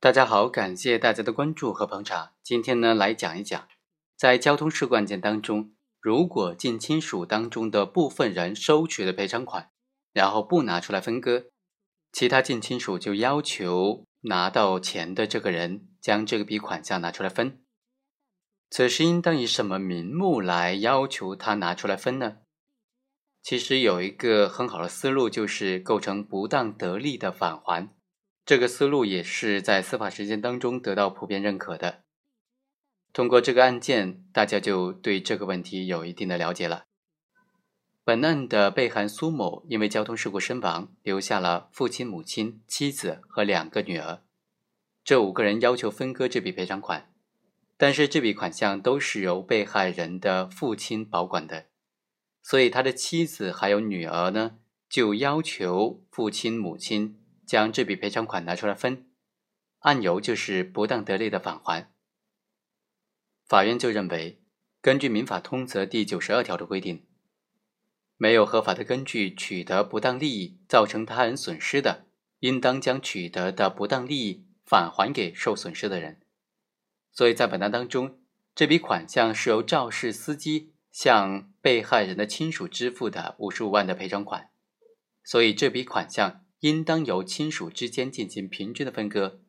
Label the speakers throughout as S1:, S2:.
S1: 大家好，感谢大家的关注和捧场。今天呢，来讲一讲，在交通事故案件当中，如果近亲属当中的部分人收取了赔偿款，然后不拿出来分割，其他近亲属就要求拿到钱的这个人将这笔款项拿出来分。此时应当以什么名目来要求他拿出来分呢？其实有一个很好的思路，就是构成不当得利的返还。这个思路也是在司法实践当中得到普遍认可的。通过这个案件，大家就对这个问题有一定的了解了。本案的被害苏某因为交通事故身亡，留下了父亲、母亲、妻子和两个女儿。这五个人要求分割这笔赔偿款，但是这笔款项都是由被害人的父亲保管的，所以他的妻子还有女儿呢，就要求父亲、母亲。将这笔赔偿款拿出来分，案由就是不当得利的返还。法院就认为，根据民法通则第九十二条的规定，没有合法的根据取得不当利益造成他人损失的，应当将取得的不当利益返还给受损失的人。所以在本案当中，这笔款项是由肇事司机向被害人的亲属支付的五十五万的赔偿款，所以这笔款项。应当由亲属之间进行平均的分割，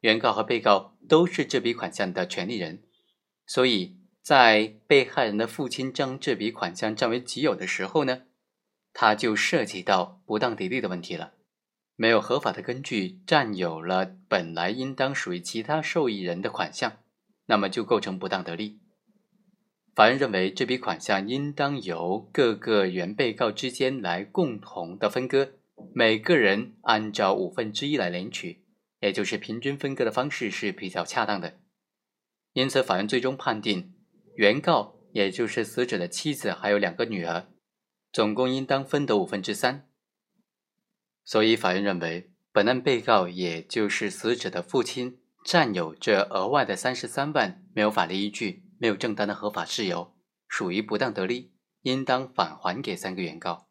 S1: 原告和被告都是这笔款项的权利人，所以在被害人的父亲将这笔款项占为己有的时候呢，他就涉及到不当得利的问题了，没有合法的根据占有了本来应当属于其他受益人的款项，那么就构成不当得利。法院认为这笔款项应当由各个原被告之间来共同的分割。每个人按照五分之一来领取，也就是平均分割的方式是比较恰当的。因此，法院最终判定，原告也就是死者的妻子还有两个女儿，总共应当分得五分之三。所以，法院认为本案被告也就是死者的父亲占有这额外的三十三万，没有法律依据，没有正当的合法事由，属于不当得利，应当返还给三个原告。